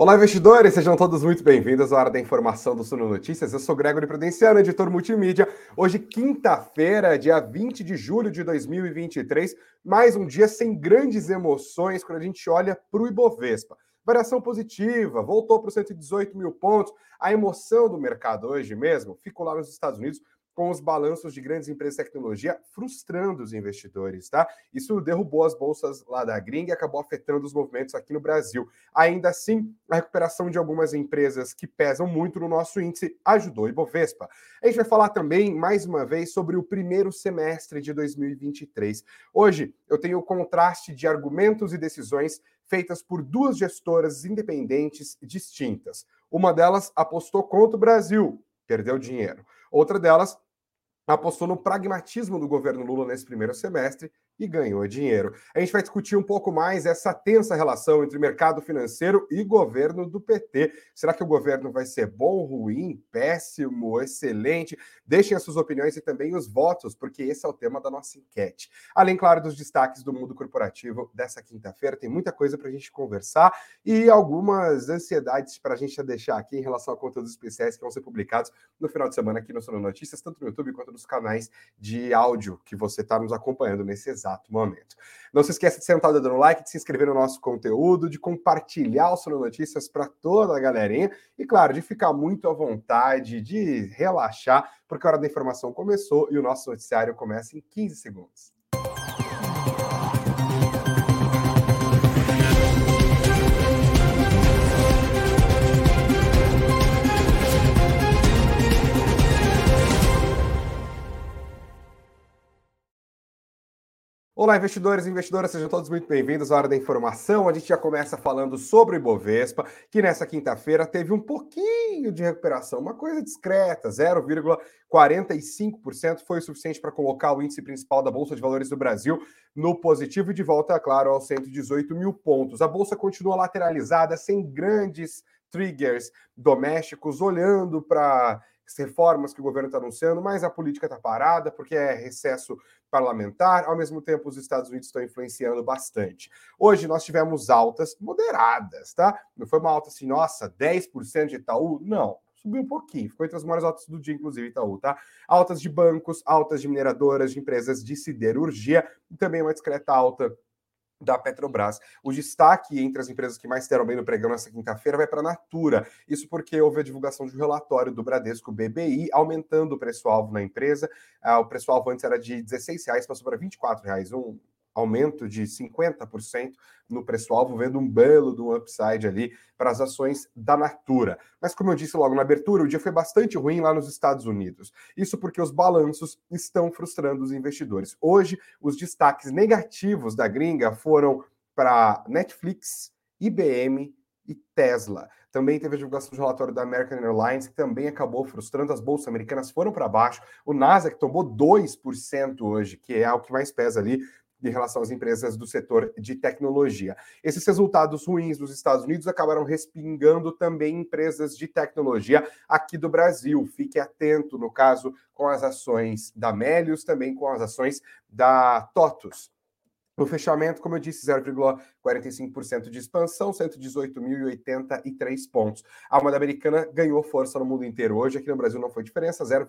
Olá, investidores, sejam todos muito bem-vindos à Hora da Informação do Suno Notícias. Eu sou Gregory Prudenciano, editor multimídia. Hoje, quinta-feira, dia 20 de julho de 2023, mais um dia sem grandes emoções quando a gente olha para o Ibovespa. Variação positiva, voltou para os 118 mil pontos. A emoção do mercado hoje mesmo ficou lá nos Estados Unidos com os balanços de grandes empresas de tecnologia frustrando os investidores, tá? Isso derrubou as bolsas lá da gringa e acabou afetando os movimentos aqui no Brasil. Ainda assim, a recuperação de algumas empresas que pesam muito no nosso índice ajudou o Ibovespa. A gente vai falar também, mais uma vez, sobre o primeiro semestre de 2023. Hoje, eu tenho o contraste de argumentos e decisões feitas por duas gestoras independentes distintas. Uma delas apostou contra o Brasil, perdeu dinheiro. Outra delas apostou no pragmatismo do governo Lula nesse primeiro semestre e ganhou dinheiro. A gente vai discutir um pouco mais essa tensa relação entre mercado financeiro e governo do PT. Será que o governo vai ser bom, ruim, péssimo, excelente? Deixem as suas opiniões e também os votos, porque esse é o tema da nossa enquete. Além, claro, dos destaques do mundo corporativo dessa quinta-feira, tem muita coisa para a gente conversar e algumas ansiedades para a gente deixar aqui em relação a conteúdos especiais que vão ser publicados no final de semana aqui no Sono Notícias, tanto no YouTube quanto nos canais de áudio que você está nos acompanhando nesse exato exato momento. Não se esqueça de sentar dando like, de se inscrever no nosso conteúdo, de compartilhar o Sono Notícias para toda a galerinha e, claro, de ficar muito à vontade, de relaxar, porque a hora da informação começou e o nosso noticiário começa em 15 segundos. Olá, investidores e investidoras, sejam todos muito bem-vindos à Hora da Informação. A gente já começa falando sobre o Ibovespa, que nessa quinta-feira teve um pouquinho de recuperação, uma coisa discreta, 0,45% foi o suficiente para colocar o índice principal da Bolsa de Valores do Brasil no positivo e de volta, claro, aos 118 mil pontos. A Bolsa continua lateralizada, sem grandes triggers domésticos, olhando para reformas que o governo está anunciando, mas a política está parada porque é recesso parlamentar. Ao mesmo tempo, os Estados Unidos estão influenciando bastante. Hoje nós tivemos altas moderadas, tá? Não foi uma alta assim, nossa, 10% de Itaú? Não. Subiu um pouquinho, ficou entre as maiores altas do dia, inclusive Itaú, tá? Altas de bancos, altas de mineradoras, de empresas de siderurgia e também uma discreta alta da Petrobras. O destaque entre as empresas que mais deram bem no pregão nessa quinta-feira vai para a Natura. Isso porque houve a divulgação de um relatório do Bradesco BBI aumentando o preço-alvo na empresa. Ah, o preço-alvo antes era de R$16,00, passou para R$24,00. Um aumento de 50% no preço-alvo, vendo um belo do upside ali para as ações da Natura. Mas, como eu disse logo na abertura, o dia foi bastante ruim lá nos Estados Unidos. Isso porque os balanços estão frustrando os investidores. Hoje, os destaques negativos da gringa foram para Netflix, IBM e Tesla. Também teve a divulgação do relatório da American Airlines, que também acabou frustrando. As bolsas americanas foram para baixo. O Nasdaq tomou 2% hoje, que é o que mais pesa ali em relação às empresas do setor de tecnologia. Esses resultados ruins dos Estados Unidos acabaram respingando também empresas de tecnologia aqui do Brasil. Fique atento, no caso, com as ações da Melius, também com as ações da TOTUS. No fechamento, como eu disse, 0,45% de expansão, 118.083 pontos. A moeda americana ganhou força no mundo inteiro hoje, aqui no Brasil não foi diferença, 0,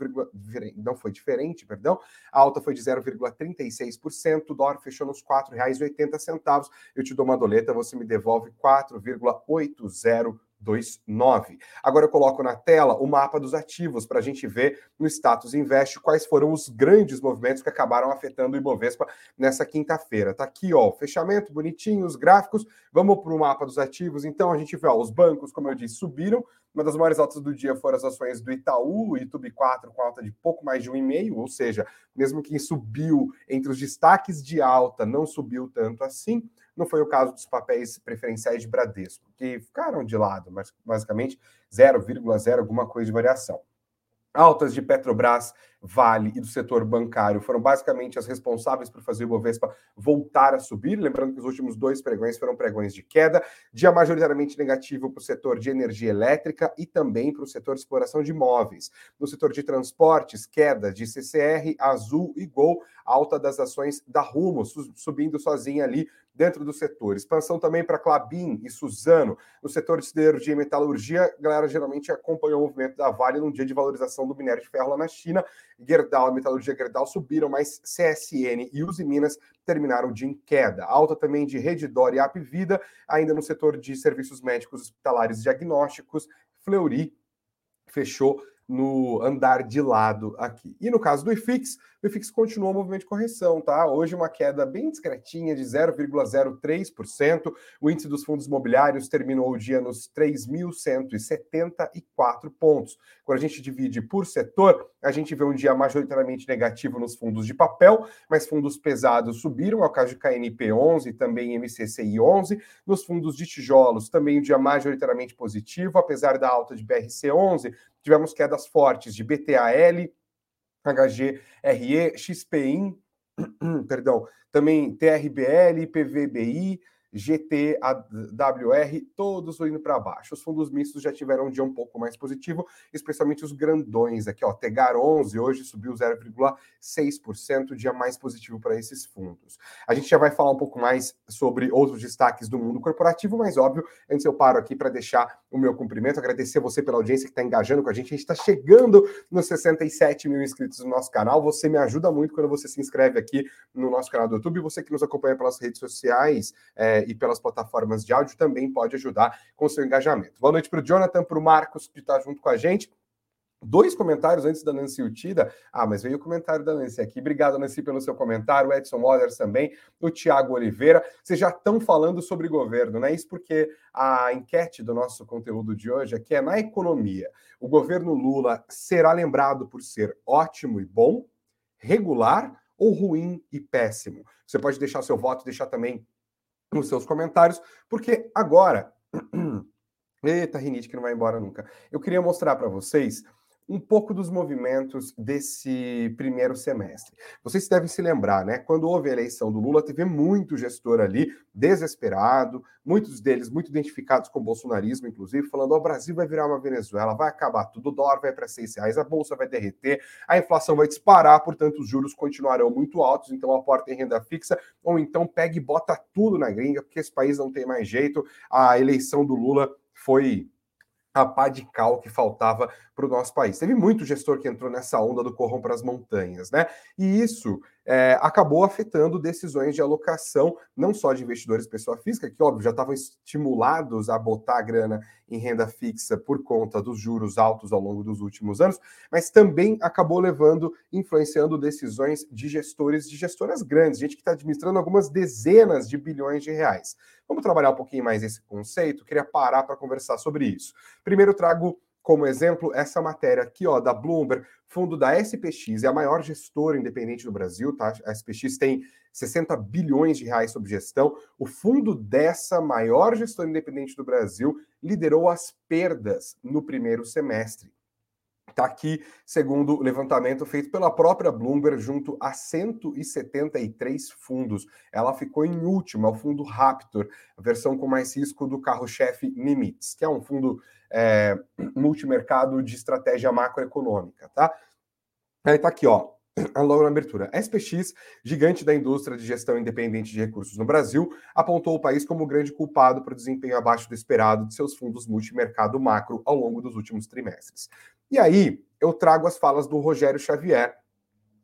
não foi diferente, perdão. A alta foi de 0,36%, o dólar fechou nos R$ 4,80. Eu te dou uma doleta, você me devolve 4,80 29. Agora eu coloco na tela o mapa dos ativos para a gente ver no status invest quais foram os grandes movimentos que acabaram afetando o Ibovespa nessa quinta-feira. Tá aqui, ó, o fechamento bonitinho, os gráficos. Vamos para o mapa dos ativos. Então a gente vê, ó, os bancos, como eu disse, subiram. Uma das maiores altas do dia foram as ações do Itaú, YouTube 4 com alta de pouco mais de um e meio, ou seja, mesmo quem subiu entre os destaques de alta não subiu tanto assim. Não foi o caso dos papéis preferenciais de Bradesco, que ficaram de lado, mas basicamente 0,0 alguma coisa de variação. Altas de Petrobras, Vale e do setor bancário foram basicamente as responsáveis por fazer o Ibovespa voltar a subir. Lembrando que os últimos dois pregões foram pregões de queda, dia majoritariamente negativo para o setor de energia elétrica e também para o setor de exploração de imóveis. No setor de transportes, queda de CCR, Azul e Gol, alta das ações da Rumo, subindo sozinha ali dentro do setor. Expansão também para Clabin e Suzano. No setor de siderurgia e metalurgia, a galera geralmente acompanhou o movimento da Vale num dia de valorização do minério de ferro lá na China. Gerdau, metalurgia Gerdau subiram, mas CSN e Uzi Minas terminaram dia em queda. Alta também de Redditor e Apvida, ainda no setor de serviços médicos hospitalares e diagnósticos. Fleury fechou no andar de lado aqui. E no caso do IFIX, o IFIX continuou o movimento de correção, tá? Hoje uma queda bem discretinha de 0,03%. O índice dos fundos imobiliários terminou o dia nos 3.174 pontos. Quando a gente divide por setor, a gente vê um dia majoritariamente negativo nos fundos de papel, mas fundos pesados subiram, ao caso de KNP 11 também MCCI 11. Nos fundos de tijolos, também um dia majoritariamente positivo, apesar da alta de BRC 11, tivemos quedas fortes de BTAL, HGRE, XPIN, perdão, também TRBL, PVBI, GTAWR, todos indo para baixo. Os fundos mistos já tiveram um dia um pouco mais positivo, especialmente os grandões aqui, ó. Tegar 11 hoje subiu 0,6%, dia mais positivo para esses fundos. A gente já vai falar um pouco mais sobre outros destaques do mundo corporativo, mas óbvio, antes eu paro aqui para deixar o meu cumprimento, agradecer você pela audiência que está engajando com a gente. A gente está chegando nos 67 mil inscritos no nosso canal. Você me ajuda muito quando você se inscreve aqui no nosso canal do YouTube. Você que nos acompanha pelas redes sociais. É, e pelas plataformas de áudio também pode ajudar com seu engajamento. Boa noite para o Jonathan, para o Marcos, que está junto com a gente. Dois comentários antes da Nancy Utida. Ah, mas veio o comentário da Nancy aqui. Obrigado, Nancy, pelo seu comentário. O Edson Mollers também. O Tiago Oliveira. Vocês já estão falando sobre governo, não é isso? Porque a enquete do nosso conteúdo de hoje aqui é na economia. O governo Lula será lembrado por ser ótimo e bom, regular ou ruim e péssimo? Você pode deixar seu voto, deixar também nos seus comentários, porque agora. Eita, rinite que não vai embora nunca. Eu queria mostrar para vocês um pouco dos movimentos desse primeiro semestre. Vocês devem se lembrar, né? Quando houve a eleição do Lula, teve muito gestor ali desesperado, muitos deles muito identificados com o bolsonarismo, inclusive, falando: oh, o Brasil vai virar uma Venezuela, vai acabar tudo, o dólar vai para seis reais, a bolsa vai derreter, a inflação vai disparar, portanto, os juros continuarão muito altos, então aporta em renda fixa, ou então pega e bota tudo na gringa, porque esse país não tem mais jeito. A eleição do Lula foi a pá de cal que faltava para o nosso país. Teve muito gestor que entrou nessa onda do corram para as montanhas, né? E isso é, acabou afetando decisões de alocação, não só de investidores pessoa física, que, óbvio, já estavam estimulados a botar grana em renda fixa por conta dos juros altos ao longo dos últimos anos, mas também acabou levando, influenciando decisões de gestores, de gestoras grandes, gente que está administrando algumas dezenas de bilhões de reais. Vamos trabalhar um pouquinho mais esse conceito? Queria parar para conversar sobre isso. Primeiro, trago como exemplo essa matéria aqui, ó, da Bloomberg, fundo da SPX, é a maior gestora independente do Brasil, tá? A SPX tem 60 bilhões de reais sob gestão. O fundo dessa maior gestora independente do Brasil liderou as perdas no primeiro semestre. Está aqui, segundo o levantamento feito pela própria Bloomberg, junto a 173 fundos. Ela ficou em último, é o fundo Raptor, a versão com mais risco do carro-chefe Nimitz, que é um fundo é, multimercado de estratégia macroeconômica, tá? Aí tá aqui, ó, logo na abertura. SPX, gigante da indústria de gestão independente de recursos no Brasil, apontou o país como o grande culpado para o desempenho abaixo do esperado de seus fundos multimercado macro ao longo dos últimos trimestres. E aí, eu trago as falas do Rogério Xavier,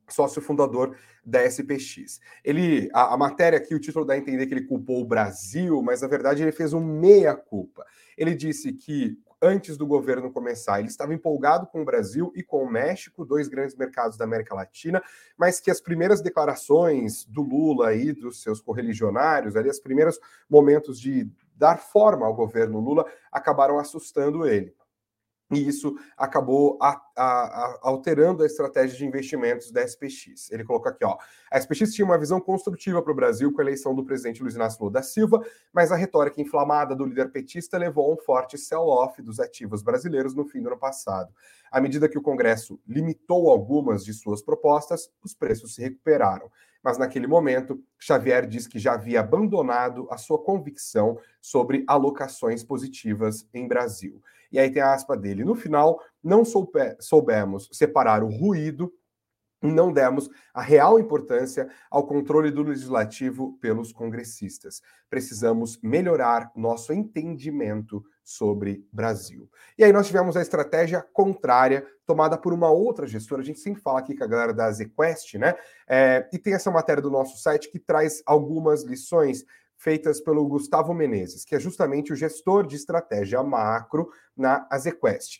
sócio fundador da SPX. Ele, a, a, matéria aqui, o título dá a entender que ele culpou o Brasil, mas na verdade ele fez um meia-culpa. Ele disse que antes do governo começar, ele estava empolgado com o Brasil e com o México, dois grandes mercados da América Latina, mas que as primeiras declarações do Lula e dos seus correligionários, ali, os primeiros momentos de dar forma ao governo Lula, acabaram assustando ele. E isso acabou a, a, alterando a estratégia de investimentos da SPX. Ele colocou aqui, ó, a SPX tinha uma visão construtiva para o Brasil com a eleição do presidente Luiz Inácio Lula da Silva, mas a retórica inflamada do líder petista levou a um forte sell-off dos ativos brasileiros no fim do ano passado. À medida que o Congresso limitou algumas de suas propostas, os preços se recuperaram. Mas naquele momento, Xavier diz que já havia abandonado a sua convicção sobre alocações positivas em Brasil. E aí tem a aspa dele. No final, não soube, soubemos separar o ruído não demos a real importância ao controle do legislativo pelos congressistas. Precisamos melhorar nosso entendimento sobre Brasil. E aí nós tivemos a estratégia contrária tomada por uma outra gestora. A gente sempre fala aqui com a galera da ZQuest, né? É, e tem essa matéria do nosso site que traz algumas lições feitas pelo Gustavo Menezes, que é justamente o gestor de estratégia macro na Azequest.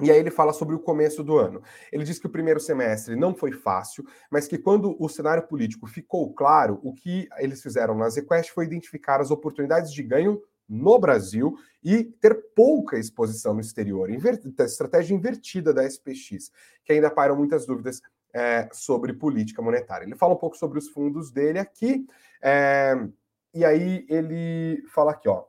E aí ele fala sobre o começo do ano. Ele diz que o primeiro semestre não foi fácil, mas que quando o cenário político ficou claro, o que eles fizeram na Zequest foi identificar as oportunidades de ganho no Brasil e ter pouca exposição no exterior. Inver estratégia invertida da SPX, que ainda pairam muitas dúvidas é, sobre política monetária. Ele fala um pouco sobre os fundos dele aqui, é, e aí ele fala aqui, ó.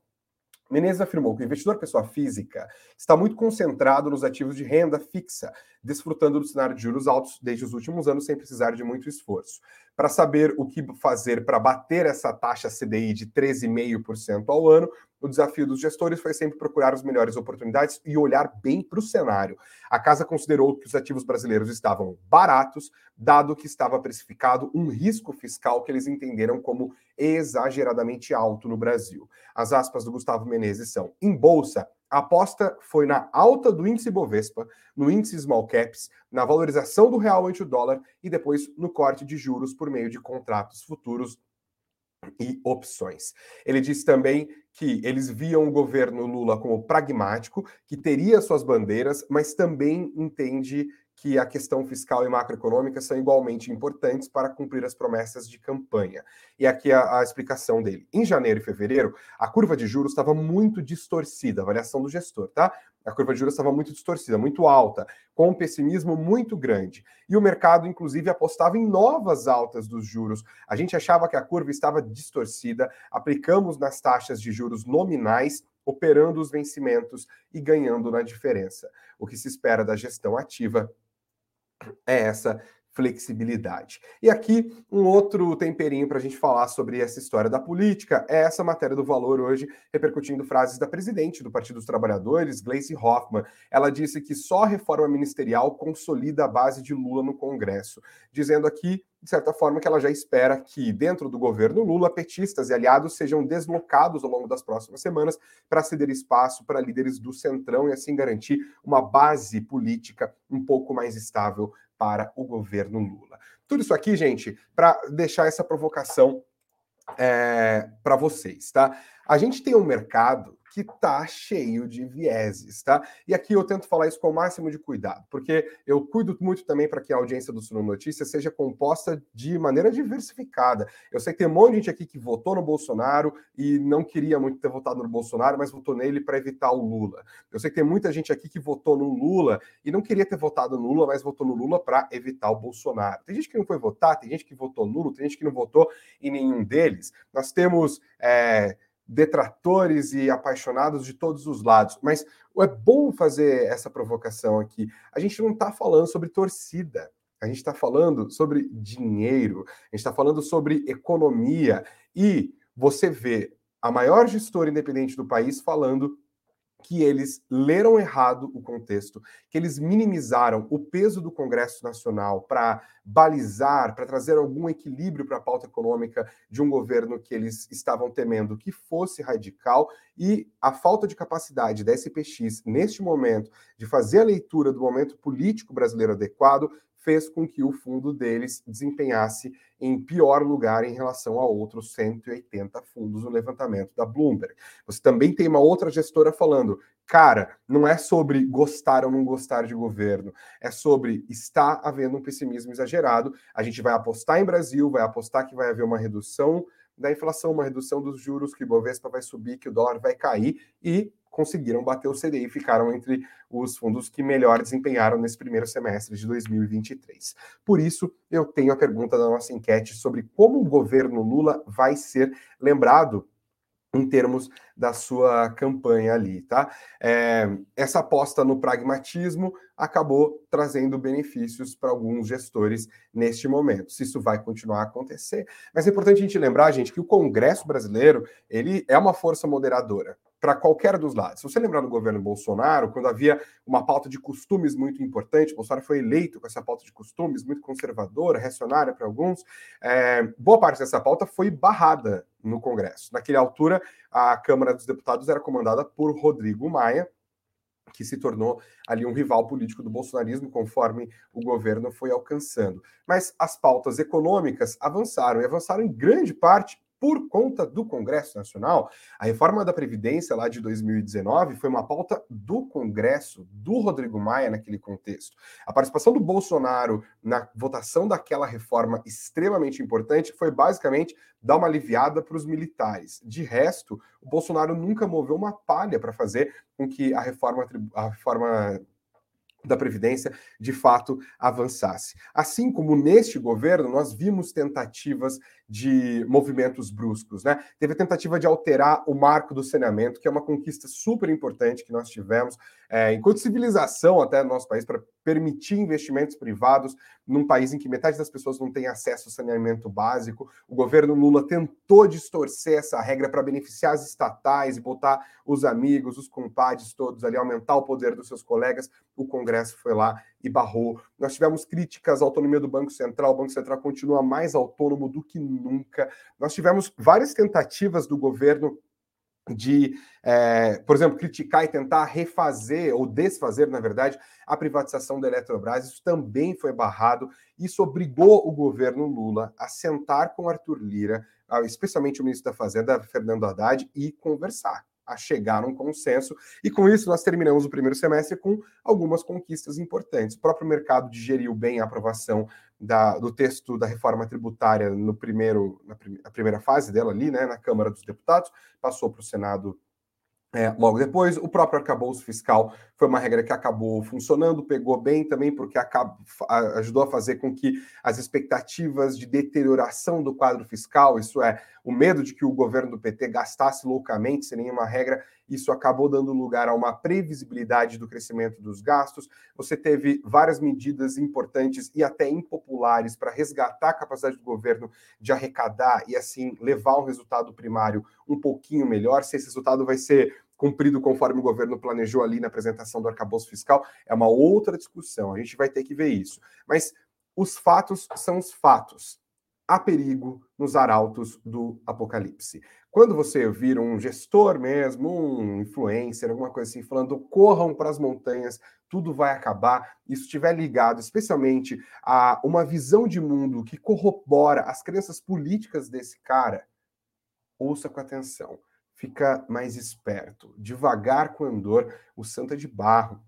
Menezes afirmou que o investidor pessoa física está muito concentrado nos ativos de renda fixa, desfrutando do cenário de juros altos desde os últimos anos sem precisar de muito esforço. Para saber o que fazer para bater essa taxa CDI de 13,5% ao ano, o desafio dos gestores foi sempre procurar as melhores oportunidades e olhar bem para o cenário. A casa considerou que os ativos brasileiros estavam baratos, dado que estava precificado um risco fiscal que eles entenderam como exageradamente alto no Brasil. As aspas do Gustavo Menezes são: em bolsa, a aposta foi na alta do índice Bovespa, no índice Small Caps, na valorização do real ante o dólar e depois no corte de juros por meio de contratos futuros e opções. Ele disse também que eles viam o governo Lula como pragmático, que teria suas bandeiras, mas também entende que a questão fiscal e macroeconômica são igualmente importantes para cumprir as promessas de campanha. E aqui a, a, explicação dele. Em janeiro e fevereiro, a curva de juros estava muito distorcida, avaliação do gestor, tá? A curva de juros estava muito distorcida, muito alta, com um pessimismo muito grande. E o mercado, inclusive, apostava em novas altas dos juros. A gente achava que a curva estava distorcida, aplicamos nas taxas de juros nominais operando os vencimentos e ganhando na diferença. O que se espera da gestão ativa é essa flexibilidade. E aqui, um outro temperinho para a gente falar sobre essa história da política é essa matéria do Valor hoje, repercutindo frases da presidente do Partido dos Trabalhadores, Gleice Hoffmann. Ela disse que só a reforma ministerial consolida a base de Lula no Congresso, dizendo aqui de certa forma, que ela já espera que, dentro do governo Lula, petistas e aliados sejam deslocados ao longo das próximas semanas para ceder espaço para líderes do Centrão e assim garantir uma base política um pouco mais estável para o governo Lula. Tudo isso aqui, gente, para deixar essa provocação é, para vocês, tá? A gente tem um mercado que tá cheio de vieses, tá? E aqui eu tento falar isso com o máximo de cuidado, porque eu cuido muito também para que a audiência do Suno Notícias seja composta de maneira diversificada. Eu sei que tem um monte de gente aqui que votou no Bolsonaro e não queria muito ter votado no Bolsonaro, mas votou nele para evitar o Lula. Eu sei que tem muita gente aqui que votou no Lula e não queria ter votado no Lula, mas votou no Lula para evitar o Bolsonaro. Tem gente que não foi votar, tem gente que votou nulo, tem gente que não votou em nenhum deles. Nós temos. É, detratores e apaixonados de todos os lados, mas é bom fazer essa provocação aqui. A gente não está falando sobre torcida, a gente está falando sobre dinheiro, a gente está falando sobre economia. E você vê a maior gestora independente do país falando que eles leram errado o contexto, que eles minimizaram o peso do Congresso Nacional para balizar, para trazer algum equilíbrio para a pauta econômica de um governo que eles estavam temendo que fosse radical e a falta de capacidade da SPX neste momento de fazer a leitura do momento político brasileiro adequado fez com que o fundo deles desempenhasse em pior lugar em relação a outros 180 fundos no levantamento da Bloomberg. Você também tem uma outra gestora falando, cara, não é sobre gostar ou não gostar de governo, é sobre está havendo um pessimismo exagerado. A gente vai apostar em Brasil, vai apostar que vai haver uma redução da inflação, uma redução dos juros, que o Bovespa vai subir, que o dólar vai cair e conseguiram bater o CDI e ficaram entre os fundos que melhor desempenharam nesse primeiro semestre de 2023. Por isso, eu tenho a pergunta da nossa enquete sobre como o governo Lula vai ser lembrado em termos da sua campanha ali, tá? É, essa aposta no pragmatismo acabou trazendo benefícios para alguns gestores neste momento. Se isso vai continuar a acontecer, mas é importante a gente lembrar, gente, que o Congresso brasileiro ele é uma força moderadora. Para qualquer dos lados. Se você lembrar do governo Bolsonaro, quando havia uma pauta de costumes muito importante, Bolsonaro foi eleito com essa pauta de costumes muito conservadora, reacionária para alguns, é, boa parte dessa pauta foi barrada no Congresso. Naquela altura, a Câmara dos Deputados era comandada por Rodrigo Maia, que se tornou ali um rival político do bolsonarismo conforme o governo foi alcançando. Mas as pautas econômicas avançaram e avançaram em grande parte por conta do Congresso Nacional. A reforma da Previdência lá de 2019 foi uma pauta do Congresso, do Rodrigo Maia naquele contexto. A participação do Bolsonaro na votação daquela reforma extremamente importante foi basicamente dar uma aliviada para os militares. De resto, o Bolsonaro nunca moveu uma palha para fazer com que a reforma, a reforma da Previdência de fato avançasse. Assim como neste governo, nós vimos tentativas de movimentos bruscos, né? Teve a tentativa de alterar o marco do saneamento, que é uma conquista super importante que nós tivemos é, enquanto civilização até no nosso país, para permitir investimentos privados num país em que metade das pessoas não tem acesso ao saneamento básico. O governo Lula tentou distorcer essa regra para beneficiar as estatais e botar os amigos, os compadres todos ali, aumentar o poder dos seus colegas. O Congresso foi lá e barrou. Nós tivemos críticas à autonomia do Banco Central, o Banco Central continua mais autônomo do que nunca. Nós tivemos várias tentativas do governo de, é, por exemplo, criticar e tentar refazer ou desfazer, na verdade, a privatização da Eletrobras. Isso também foi barrado. Isso obrigou o governo Lula a sentar com Arthur Lira, especialmente o ministro da Fazenda, Fernando Haddad, e conversar a chegar a um consenso. E com isso, nós terminamos o primeiro semestre com algumas conquistas importantes. O próprio mercado digeriu bem a aprovação da, do texto da reforma tributária no primeiro, na, prim, primeira fase dela ali, né, na Câmara dos Deputados, passou para o Senado é, logo depois, o próprio arcabouço fiscal foi uma regra que acabou funcionando, pegou bem também, porque acabou, ajudou a fazer com que as expectativas de deterioração do quadro fiscal, isso é, o medo de que o governo do PT gastasse loucamente sem nenhuma regra, isso acabou dando lugar a uma previsibilidade do crescimento dos gastos. Você teve várias medidas importantes e até impopulares para resgatar a capacidade do governo de arrecadar e, assim, levar um resultado primário um pouquinho melhor. Se esse resultado vai ser cumprido conforme o governo planejou ali na apresentação do arcabouço fiscal, é uma outra discussão. A gente vai ter que ver isso. Mas os fatos são os fatos. Há perigo nos arautos do apocalipse. Quando você vir um gestor mesmo, um influencer, alguma coisa assim, falando corram para as montanhas, tudo vai acabar, isso estiver ligado especialmente a uma visão de mundo que corrobora as crenças políticas desse cara, ouça com atenção fica mais esperto. Devagar com andor, o santo é de barro.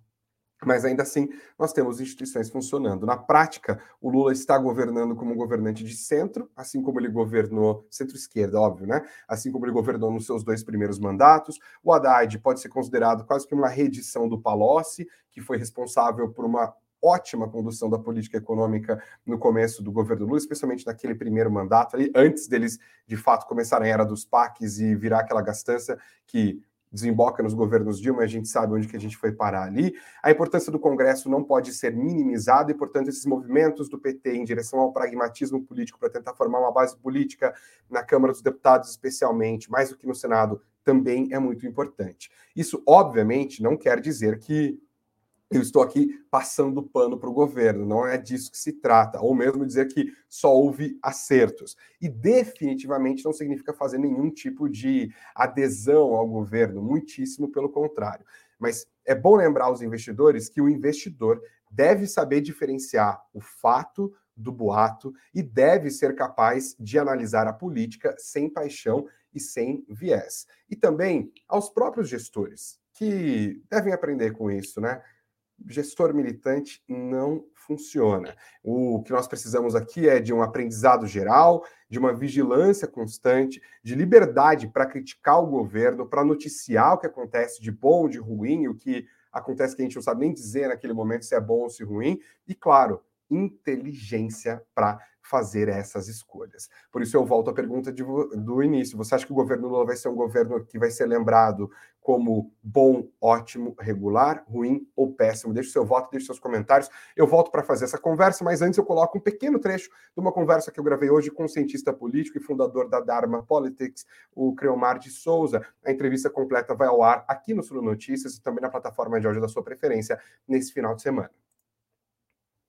Mas ainda assim, nós temos instituições funcionando. Na prática, o Lula está governando como governante de centro, assim como ele governou centro-esquerda, óbvio, né? Assim como ele governou nos seus dois primeiros mandatos. O Haddad pode ser considerado quase que uma reedição do Palocci, que foi responsável por uma ótima condução da política econômica no começo do governo Lula, especialmente naquele primeiro mandato ali, antes deles de fato começarem a era dos PACs e virar aquela gastança que desemboca nos governos Dilma, a gente sabe onde que a gente foi parar ali. A importância do Congresso não pode ser minimizada e, portanto, esses movimentos do PT em direção ao pragmatismo político para tentar formar uma base política na Câmara dos Deputados, especialmente, mais do que no Senado, também é muito importante. Isso, obviamente, não quer dizer que eu estou aqui passando pano para o governo, não é disso que se trata, ou mesmo dizer que só houve acertos. E definitivamente não significa fazer nenhum tipo de adesão ao governo, muitíssimo pelo contrário. Mas é bom lembrar aos investidores que o investidor deve saber diferenciar o fato do boato e deve ser capaz de analisar a política sem paixão e sem viés. E também aos próprios gestores, que devem aprender com isso, né? Gestor militante não funciona. O que nós precisamos aqui é de um aprendizado geral, de uma vigilância constante, de liberdade para criticar o governo, para noticiar o que acontece de bom, de ruim, o que acontece que a gente não sabe nem dizer naquele momento se é bom ou se é ruim, e claro, inteligência para fazer essas escolhas. Por isso eu volto à pergunta de, do início. Você acha que o governo Lula vai ser um governo que vai ser lembrado como bom, ótimo, regular, ruim ou péssimo? Deixe seu voto, deixe seus comentários. Eu volto para fazer essa conversa, mas antes eu coloco um pequeno trecho de uma conversa que eu gravei hoje com um cientista político e fundador da Dharma Politics, o Creomar de Souza. A entrevista completa vai ao ar aqui no Sul Notícias e também na plataforma de áudio da sua preferência nesse final de semana.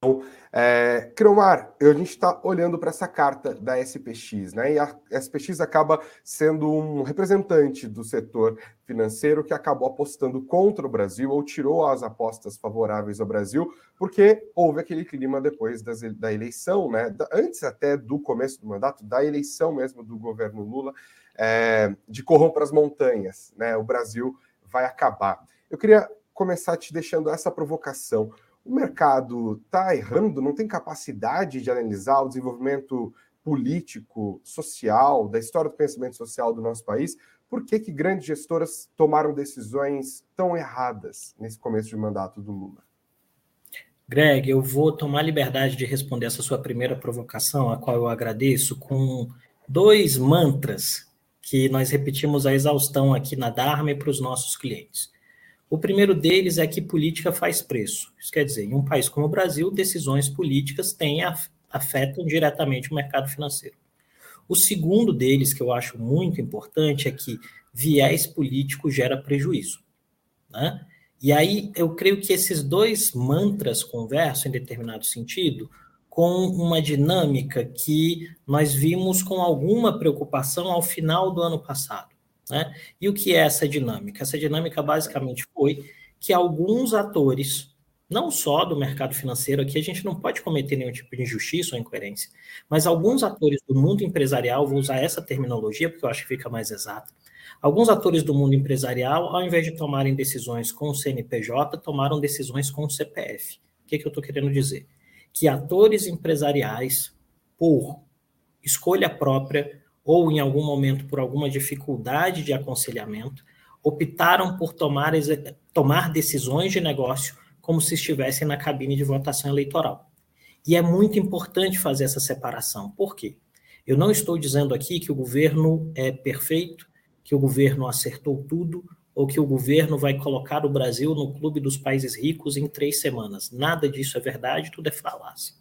Então, é, Cromar, a gente está olhando para essa carta da SPX, né? E a SPX acaba sendo um representante do setor financeiro que acabou apostando contra o Brasil ou tirou as apostas favoráveis ao Brasil, porque houve aquele clima depois das, da eleição, né? Da, antes até do começo do mandato, da eleição mesmo do governo Lula, é, de corromper as montanhas, né? O Brasil vai acabar. Eu queria começar te deixando essa provocação o mercado está errando, não tem capacidade de analisar o desenvolvimento político, social, da história do pensamento social do nosso país, por que, que grandes gestoras tomaram decisões tão erradas nesse começo de mandato do Lula? Greg, eu vou tomar liberdade de responder essa sua primeira provocação, a qual eu agradeço, com dois mantras que nós repetimos a exaustão aqui na Dharma e para os nossos clientes. O primeiro deles é que política faz preço. Isso quer dizer, em um país como o Brasil, decisões políticas têm, afetam diretamente o mercado financeiro. O segundo deles, que eu acho muito importante, é que viés político gera prejuízo. Né? E aí eu creio que esses dois mantras conversam em determinado sentido com uma dinâmica que nós vimos com alguma preocupação ao final do ano passado. Né? E o que é essa dinâmica? Essa dinâmica basicamente foi que alguns atores, não só do mercado financeiro, aqui a gente não pode cometer nenhum tipo de injustiça ou incoerência, mas alguns atores do mundo empresarial, vou usar essa terminologia porque eu acho que fica mais exato. Alguns atores do mundo empresarial, ao invés de tomarem decisões com o CNPJ, tomaram decisões com o CPF. O que, que eu estou querendo dizer? Que atores empresariais, por escolha própria, ou em algum momento por alguma dificuldade de aconselhamento, optaram por tomar, tomar decisões de negócio como se estivessem na cabine de votação eleitoral. E é muito importante fazer essa separação. Por quê? Eu não estou dizendo aqui que o governo é perfeito, que o governo acertou tudo, ou que o governo vai colocar o Brasil no clube dos países ricos em três semanas. Nada disso é verdade, tudo é falácia.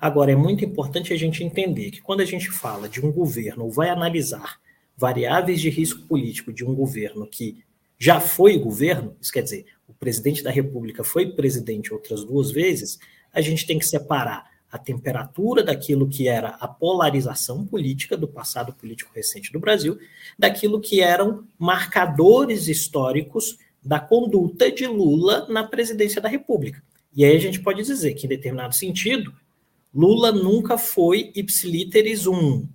Agora, é muito importante a gente entender que quando a gente fala de um governo, vai analisar variáveis de risco político de um governo que já foi governo, isso quer dizer, o presidente da República foi presidente outras duas vezes, a gente tem que separar a temperatura daquilo que era a polarização política do passado político recente do Brasil, daquilo que eram marcadores históricos da conduta de Lula na presidência da República. E aí a gente pode dizer que, em determinado sentido, Lula nunca foi ipsiliteris um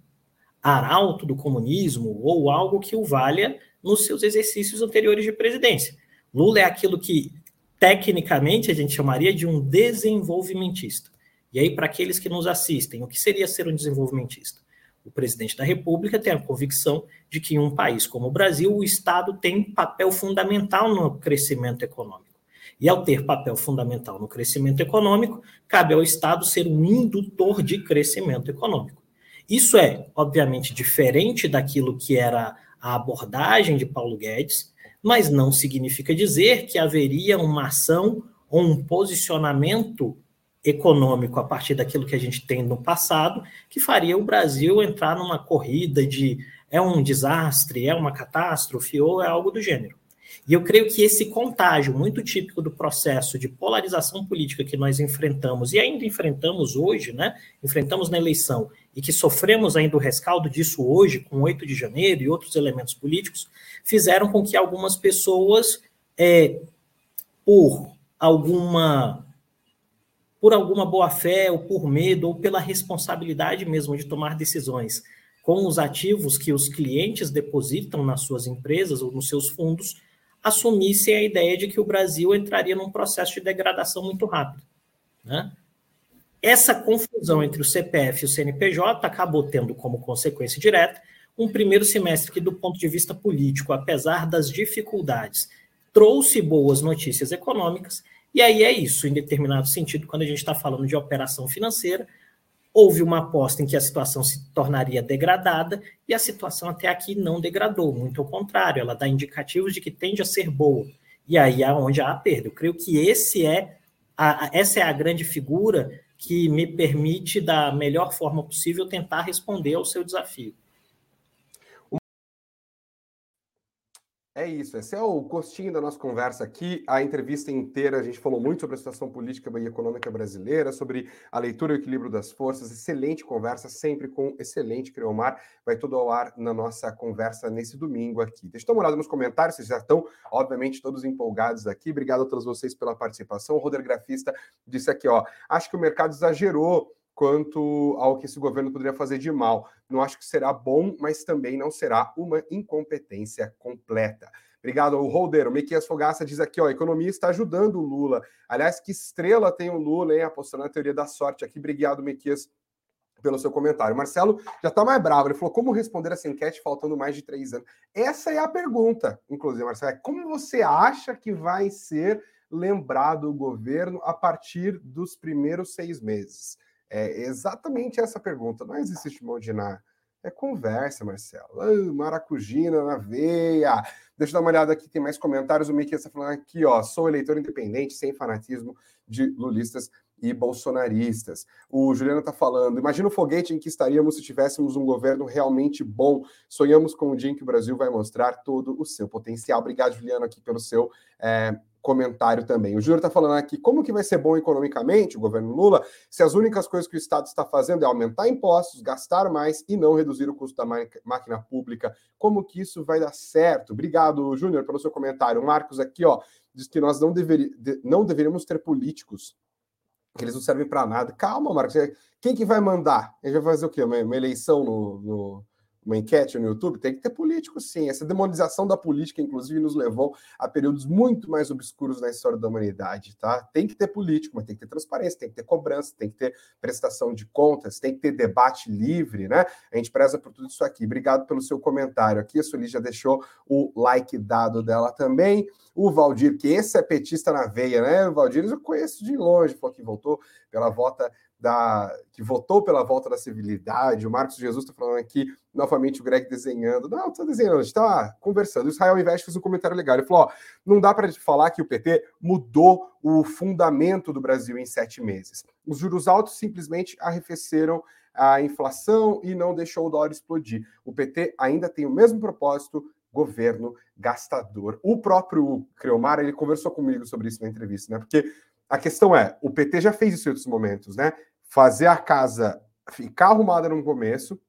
arauto do comunismo ou algo que o valha nos seus exercícios anteriores de presidência. Lula é aquilo que, tecnicamente, a gente chamaria de um desenvolvimentista. E aí, para aqueles que nos assistem, o que seria ser um desenvolvimentista? O presidente da República tem a convicção de que em um país como o Brasil, o Estado tem papel fundamental no crescimento econômico. E ao ter papel fundamental no crescimento econômico, cabe ao Estado ser um indutor de crescimento econômico. Isso é, obviamente, diferente daquilo que era a abordagem de Paulo Guedes, mas não significa dizer que haveria uma ação ou um posicionamento econômico a partir daquilo que a gente tem no passado que faria o Brasil entrar numa corrida de é um desastre, é uma catástrofe ou é algo do gênero. E eu creio que esse contágio, muito típico do processo de polarização política que nós enfrentamos e ainda enfrentamos hoje, né? Enfrentamos na eleição e que sofremos ainda o rescaldo disso hoje, com 8 de janeiro e outros elementos políticos, fizeram com que algumas pessoas, é, por alguma por alguma boa fé ou por medo ou pela responsabilidade mesmo de tomar decisões com os ativos que os clientes depositam nas suas empresas ou nos seus fundos, assumissem a ideia de que o Brasil entraria num processo de degradação muito rápido. Né? Essa confusão entre o CPF e o CNPJ acabou tendo como consequência direta um primeiro semestre que, do ponto de vista político, apesar das dificuldades, trouxe boas notícias econômicas, e aí é isso, em determinado sentido, quando a gente está falando de operação financeira, houve uma aposta em que a situação se tornaria degradada e a situação até aqui não degradou, muito ao contrário, ela dá indicativos de que tende a ser boa. E aí é onde há a perda. Eu creio que esse é a, essa é a grande figura que me permite, da melhor forma possível, tentar responder ao seu desafio. É isso, esse é o costinho da nossa conversa aqui. A entrevista inteira a gente falou muito sobre a situação política e econômica brasileira, sobre a leitura e o equilíbrio das forças. Excelente conversa, sempre com excelente Creomar. Vai tudo ao ar na nossa conversa nesse domingo aqui. Deixa eu dar uma olhada nos comentários, vocês já estão, obviamente, todos empolgados aqui. Obrigado a todos vocês pela participação. O Roder Grafista disse aqui, ó, acho que o mercado exagerou quanto ao que esse governo poderia fazer de mal. Não acho que será bom, mas também não será uma incompetência completa. Obrigado, o Holder. O Mequias Fogaça diz aqui, ó, a economia está ajudando o Lula. Aliás, que estrela tem o Lula, hein? Apostando na teoria da sorte aqui. Obrigado, Mequias, pelo seu comentário. Marcelo já está mais bravo. Ele falou: como responder essa enquete faltando mais de três anos? Essa é a pergunta, inclusive, Marcelo. É como você acha que vai ser lembrado o governo a partir dos primeiros seis meses? É exatamente essa pergunta. Não existe imaginar. É conversa, Marcelo. Maracujina na veia. Deixa eu dar uma olhada aqui, tem mais comentários. O Mickey está falando aqui, ó. Sou eleitor independente, sem fanatismo de lulistas e bolsonaristas. O Juliano está falando: imagina o foguete em que estaríamos se tivéssemos um governo realmente bom. Sonhamos com o dia em que o Brasil vai mostrar todo o seu potencial. Obrigado, Juliano, aqui pelo seu é, comentário também. O Júnior está falando aqui como que vai ser bom economicamente o governo Lula se as únicas coisas que o Estado está fazendo é aumentar impostos, gastar mais e não reduzir o custo da máquina pública. Como que isso vai dar certo? Obrigado, Júnior, pelo seu comentário. O Marcos aqui, ó, diz que nós não, deveri não deveríamos ter políticos que eles não servem para nada. Calma, Marcos. Quem que vai mandar? Ele vai fazer o quê? Uma, uma eleição no, no uma enquete no YouTube, tem que ter político, sim. Essa demonização da política, inclusive, nos levou a períodos muito mais obscuros na história da humanidade, tá? Tem que ter político, mas tem que ter transparência, tem que ter cobrança, tem que ter prestação de contas, tem que ter debate livre, né? A gente preza por tudo isso aqui. Obrigado pelo seu comentário aqui. A Sueli já deixou o like dado dela também. O Valdir, que esse é petista na veia, né? O Valdir eu conheço de longe, falou que voltou pela volta da, que votou pela volta da civilidade. O Marcos Jesus está falando aqui, novamente, o Greg desenhando. Não, estou desenhando, está conversando. O Israel Invest fez um comentário legal. Ele falou: ó, não dá para falar que o PT mudou o fundamento do Brasil em sete meses. Os juros altos simplesmente arrefeceram a inflação e não deixou o dólar explodir. O PT ainda tem o mesmo propósito, governo gastador. O próprio Creomar, ele conversou comigo sobre isso na entrevista, né? Porque a questão é, o PT já fez isso em outros momentos, né? Fazer a casa ficar arrumada no começo,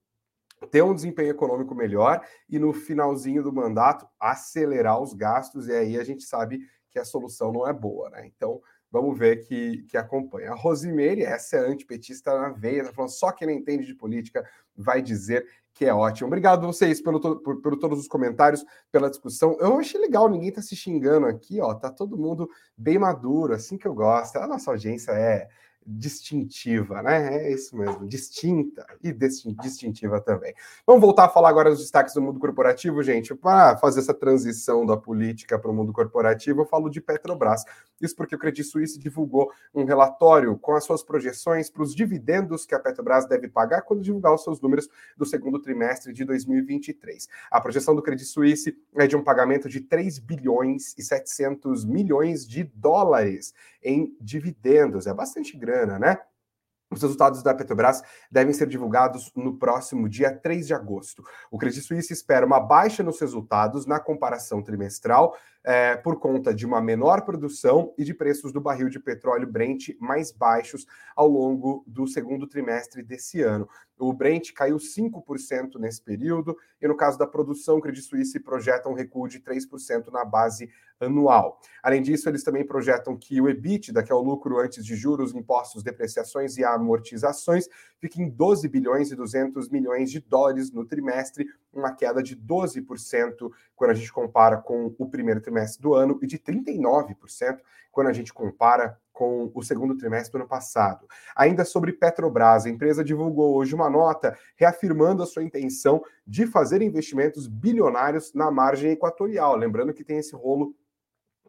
ter um desempenho econômico melhor e no finalzinho do mandato acelerar os gastos, e aí a gente sabe que a solução não é boa, né? Então, vamos ver que, que acompanha. A Rosimeire, essa é antipetista na veia, tá falando só quem não entende de política vai dizer que é ótimo. Obrigado a vocês pelo, por, por, todos os comentários, pela discussão. Eu achei legal, ninguém tá se xingando aqui, ó. Tá todo mundo bem maduro, assim que eu gosto. A nossa audiência é distintiva, né? É isso mesmo, distinta e distintiva também. Vamos voltar a falar agora dos destaques do mundo corporativo, gente. Para fazer essa transição da política para o mundo corporativo, eu falo de Petrobras. Isso porque o Credit Suisse divulgou um relatório com as suas projeções para os dividendos que a Petrobras deve pagar quando divulgar os seus números do segundo trimestre de 2023. A projeção do Credit Suisse é de um pagamento de 3 bilhões e 700 milhões de dólares em dividendos. É bastante grana, né? Os resultados da Petrobras devem ser divulgados no próximo dia 3 de agosto. O Credit Suisse espera uma baixa nos resultados na comparação trimestral é, por conta de uma menor produção e de preços do barril de petróleo Brent mais baixos ao longo do segundo trimestre desse ano. O Brent caiu 5% nesse período, e no caso da produção, o Credit Suisse projeta um recuo de 3% na base anual. Além disso, eles também projetam que o EBITDA, que é o lucro antes de juros, impostos, depreciações e amortizações, fique em 12 bilhões e 200 milhões de dólares no trimestre, uma queda de 12% quando a gente compara com o primeiro trimestre do ano e de 39% quando a gente compara com o segundo trimestre do ano passado. Ainda sobre Petrobras, a empresa divulgou hoje uma nota reafirmando a sua intenção de fazer investimentos bilionários na margem equatorial. Lembrando que tem esse rolo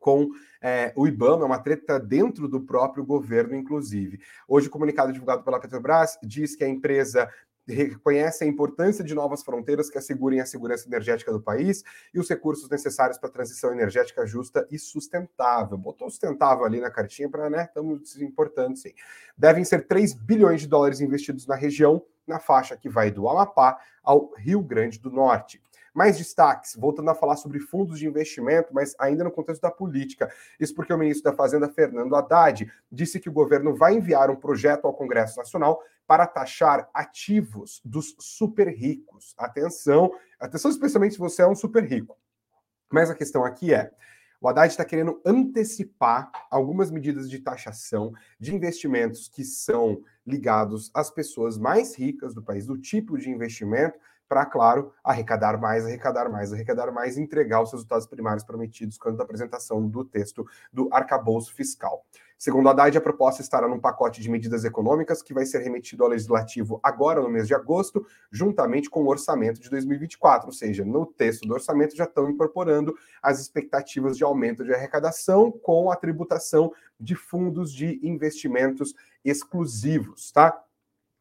com é, o IBAMA, é uma treta dentro do próprio governo, inclusive. Hoje, o comunicado divulgado pela Petrobras diz que a empresa reconhece a importância de novas fronteiras que assegurem a segurança energética do país e os recursos necessários para a transição energética justa e sustentável. Botou sustentável ali na cartinha para, né, estamos importando, sim. Devem ser 3 bilhões de dólares investidos na região, na faixa que vai do Amapá ao Rio Grande do Norte. Mais destaques, voltando a falar sobre fundos de investimento, mas ainda no contexto da política. Isso porque o ministro da Fazenda, Fernando Haddad, disse que o governo vai enviar um projeto ao Congresso Nacional para taxar ativos dos super ricos. Atenção, atenção especialmente se você é um super rico. Mas a questão aqui é, o Haddad está querendo antecipar algumas medidas de taxação de investimentos que são ligados às pessoas mais ricas do país, do tipo de investimento para, claro, arrecadar mais, arrecadar mais, arrecadar mais e entregar os resultados primários prometidos quando da apresentação do texto do arcabouço fiscal. Segundo a Haddad, a proposta estará num pacote de medidas econômicas que vai ser remetido ao Legislativo agora no mês de agosto, juntamente com o orçamento de 2024, ou seja, no texto do orçamento já estão incorporando as expectativas de aumento de arrecadação com a tributação de fundos de investimentos exclusivos, tá?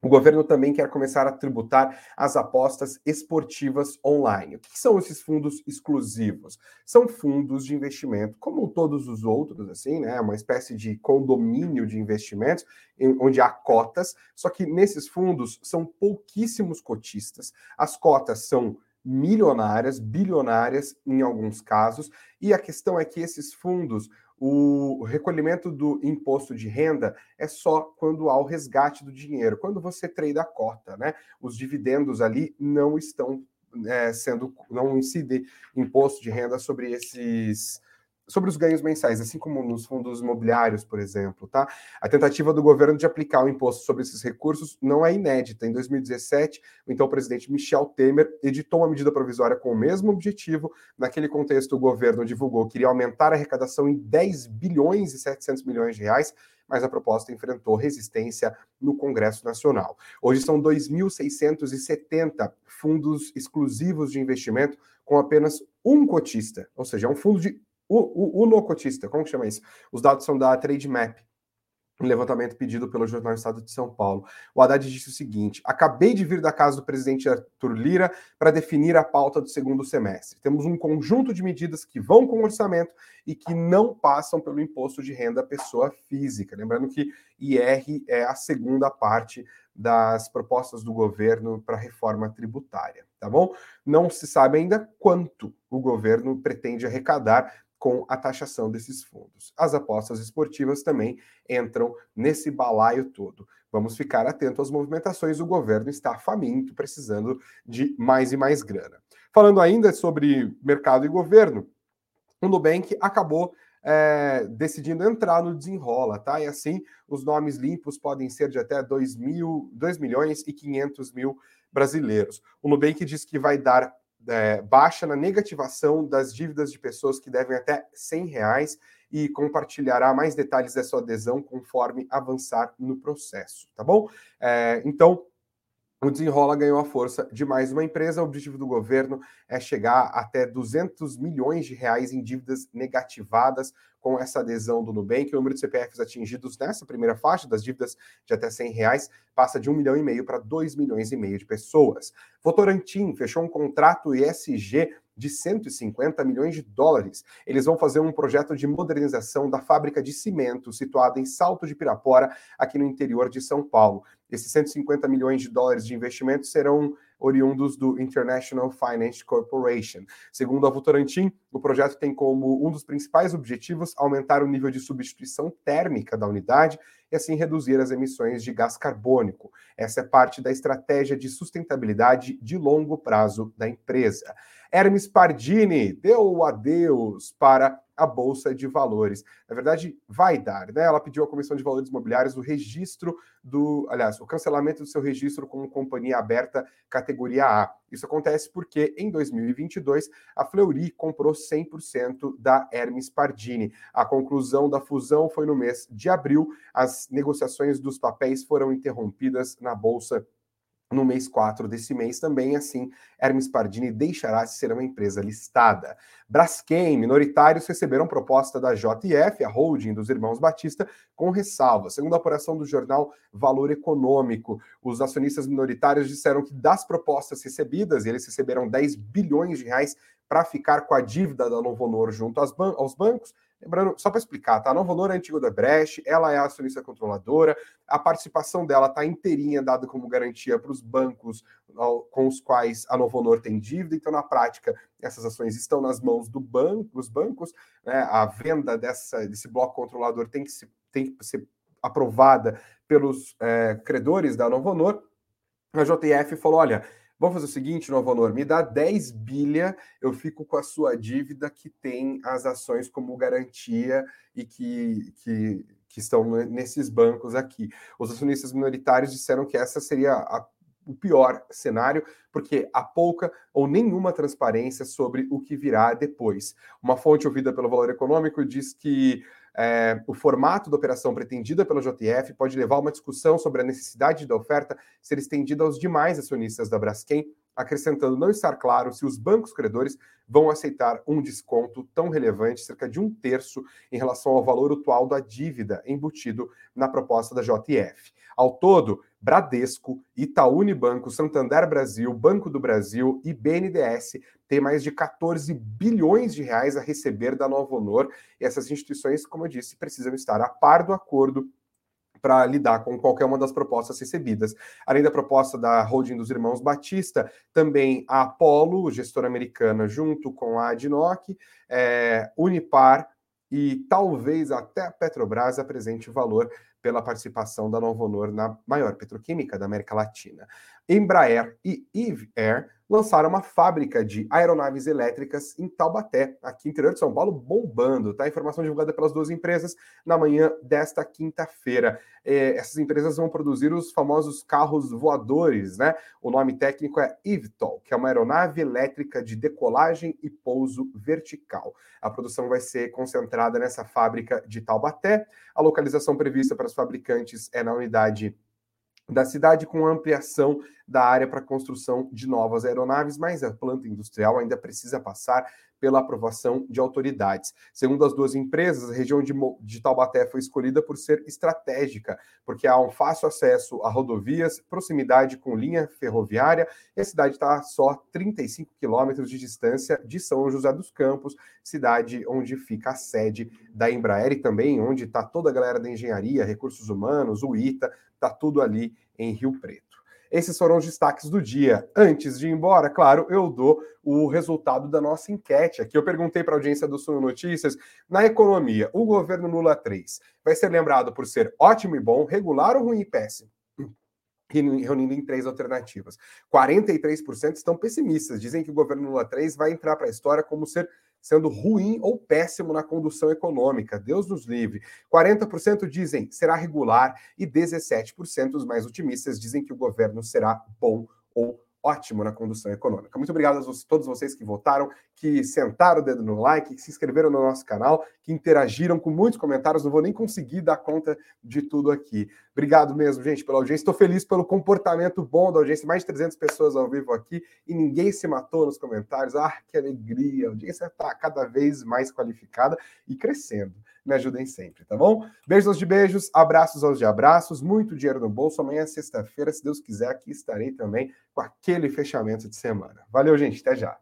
O governo também quer começar a tributar as apostas esportivas online. O que são esses fundos exclusivos? São fundos de investimento, como todos os outros, assim, né? Uma espécie de condomínio de investimentos, onde há cotas, só que nesses fundos são pouquíssimos cotistas. As cotas são milionárias, bilionárias em alguns casos, e a questão é que esses fundos o recolhimento do imposto de renda é só quando há o resgate do dinheiro, quando você trade a cota, né? Os dividendos ali não estão é, sendo, não incide imposto de renda sobre esses sobre os ganhos mensais, assim como nos fundos imobiliários, por exemplo, tá? A tentativa do governo de aplicar o imposto sobre esses recursos não é inédita. Em 2017, o então presidente Michel Temer editou uma medida provisória com o mesmo objetivo. Naquele contexto, o governo divulgou que iria aumentar a arrecadação em 10 bilhões e 700 milhões de reais, mas a proposta enfrentou resistência no Congresso Nacional. Hoje são 2.670 fundos exclusivos de investimento com apenas um cotista, ou seja, é um fundo de o, o, o no-cotista, como que chama isso? Os dados são da Trademap, um levantamento pedido pelo Jornal Estado de São Paulo. O Haddad disse o seguinte: acabei de vir da casa do presidente Arthur Lira para definir a pauta do segundo semestre. Temos um conjunto de medidas que vão com o orçamento e que não passam pelo imposto de renda pessoa física. Lembrando que IR é a segunda parte das propostas do governo para reforma tributária, tá bom? Não se sabe ainda quanto o governo pretende arrecadar com a taxação desses fundos. As apostas esportivas também entram nesse balaio todo. Vamos ficar atento às movimentações. O governo está faminto, precisando de mais e mais grana. Falando ainda sobre mercado e governo, o Nubank acabou é, decidindo entrar no desenrola, tá? E assim, os nomes limpos podem ser de até 2, mil, 2 milhões e 500 mil brasileiros. O Nubank diz que vai dar é, baixa na negativação das dívidas de pessoas que devem até 100 reais e compartilhará mais detalhes da sua adesão conforme avançar no processo, tá bom? É, então, o Desenrola ganhou a força de mais uma empresa. O objetivo do governo é chegar até 200 milhões de reais em dívidas negativadas com essa adesão do Nubank. O número de CPFs atingidos nessa primeira faixa das dívidas de até 100 reais passa de 1 milhão e meio para 2 milhões e meio de pessoas. Votorantim fechou um contrato ESG de 150 milhões de dólares. Eles vão fazer um projeto de modernização da fábrica de cimento situada em Salto de Pirapora, aqui no interior de São Paulo. Esses 150 milhões de dólares de investimento serão oriundos do International Finance Corporation. Segundo a Votorantim, o projeto tem como um dos principais objetivos aumentar o nível de substituição térmica da unidade e assim reduzir as emissões de gás carbônico. Essa é parte da estratégia de sustentabilidade de longo prazo da empresa. Hermes Pardini deu o adeus para a Bolsa de Valores. Na verdade, vai dar, né? Ela pediu à Comissão de Valores Imobiliários o registro do, aliás, o cancelamento do seu registro como companhia aberta categoria A. Isso acontece porque em 2022 a Fleury comprou 100% da Hermes Pardini. A conclusão da fusão foi no mês de abril. As negociações dos papéis foram interrompidas na Bolsa no mês 4 desse mês também, assim, Hermes Pardini deixará de ser uma empresa listada. Braskem, minoritários receberam proposta da JF, a holding dos irmãos Batista, com ressalva. Segundo a apuração do jornal Valor Econômico, os acionistas minoritários disseram que das propostas recebidas, eles receberam 10 bilhões de reais para ficar com a dívida da Novo Honor junto aos bancos, Lembrando, só para explicar, tá? A Nova Honor é antiga da Brecht, ela é a acionista controladora, a participação dela está inteirinha dada como garantia para os bancos com os quais a Nova Honor tem dívida, então, na prática, essas ações estão nas mãos do banco, dos bancos, né? A venda dessa, desse bloco controlador tem que, se, tem que ser aprovada pelos é, credores da Nova Honor. A JF falou: olha, Vamos fazer o seguinte, Novo Honor, me dá 10 bilha, eu fico com a sua dívida que tem as ações como garantia e que, que, que estão nesses bancos aqui. Os acionistas minoritários disseram que essa seria a, o pior cenário, porque há pouca ou nenhuma transparência sobre o que virá depois. Uma fonte ouvida pelo Valor Econômico diz que é, o formato da operação pretendida pela JF pode levar a uma discussão sobre a necessidade da oferta ser estendida aos demais acionistas da Braskem, acrescentando não estar claro se os bancos credores vão aceitar um desconto tão relevante, cerca de um terço, em relação ao valor atual da dívida embutido na proposta da JF. Ao todo, Bradesco, Itaú Unibanco, Santander Brasil, Banco do Brasil e BNDES têm mais de 14 bilhões de reais a receber da Nova Honor. E essas instituições, como eu disse, precisam estar a par do acordo para lidar com qualquer uma das propostas recebidas. Além da proposta da holding dos irmãos Batista, também a Apollo, gestora americana, junto com a Adnoc, é, Unipar e talvez até a Petrobras apresente valor pela participação da Novo na maior petroquímica da América Latina. Embraer e Eve Air lançaram uma fábrica de aeronaves elétricas em Taubaté, aqui no interior de São Paulo, bombando. Tá? Informação divulgada pelas duas empresas na manhã desta quinta-feira. É, essas empresas vão produzir os famosos carros voadores, né? O nome técnico é eVTOL, que é uma aeronave elétrica de decolagem e pouso vertical. A produção vai ser concentrada nessa fábrica de Taubaté. A localização prevista para os fabricantes é na unidade da cidade com ampliação da área para construção de novas aeronaves, mas a planta industrial ainda precisa passar pela aprovação de autoridades. Segundo as duas empresas, a região de, de Taubaté foi escolhida por ser estratégica, porque há um fácil acesso a rodovias, proximidade com linha ferroviária, e a cidade está a só 35 quilômetros de distância de São José dos Campos, cidade onde fica a sede da Embraer e também onde está toda a galera da engenharia, recursos humanos, o ITA, está tudo ali em Rio Preto. Esses foram os destaques do dia. Antes de ir embora, claro, eu dou o resultado da nossa enquete. Aqui eu perguntei para a audiência do Sul Notícias, na economia, o governo Lula 3 vai ser lembrado por ser ótimo e bom, regular ou ruim e péssimo? reunindo em três alternativas. 43% estão pessimistas, dizem que o governo Lula 3 vai entrar para a história como ser sendo ruim ou péssimo na condução econômica. Deus nos livre. 40% dizem será regular e 17% os mais otimistas dizem que o governo será bom ou ótimo na condução econômica. Muito obrigado a todos vocês que votaram, que sentaram o dedo no like, que se inscreveram no nosso canal, que interagiram com muitos comentários. Não vou nem conseguir dar conta de tudo aqui. Obrigado mesmo, gente, pela audiência. Estou feliz pelo comportamento bom da audiência. Mais de 300 pessoas ao vivo aqui e ninguém se matou nos comentários. Ah, que alegria! A audiência está cada vez mais qualificada e crescendo me ajudem sempre, tá bom? Beijos de beijos, abraços aos de abraços, muito dinheiro no bolso. Amanhã, sexta-feira, se Deus quiser, aqui estarei também com aquele fechamento de semana. Valeu, gente, até já.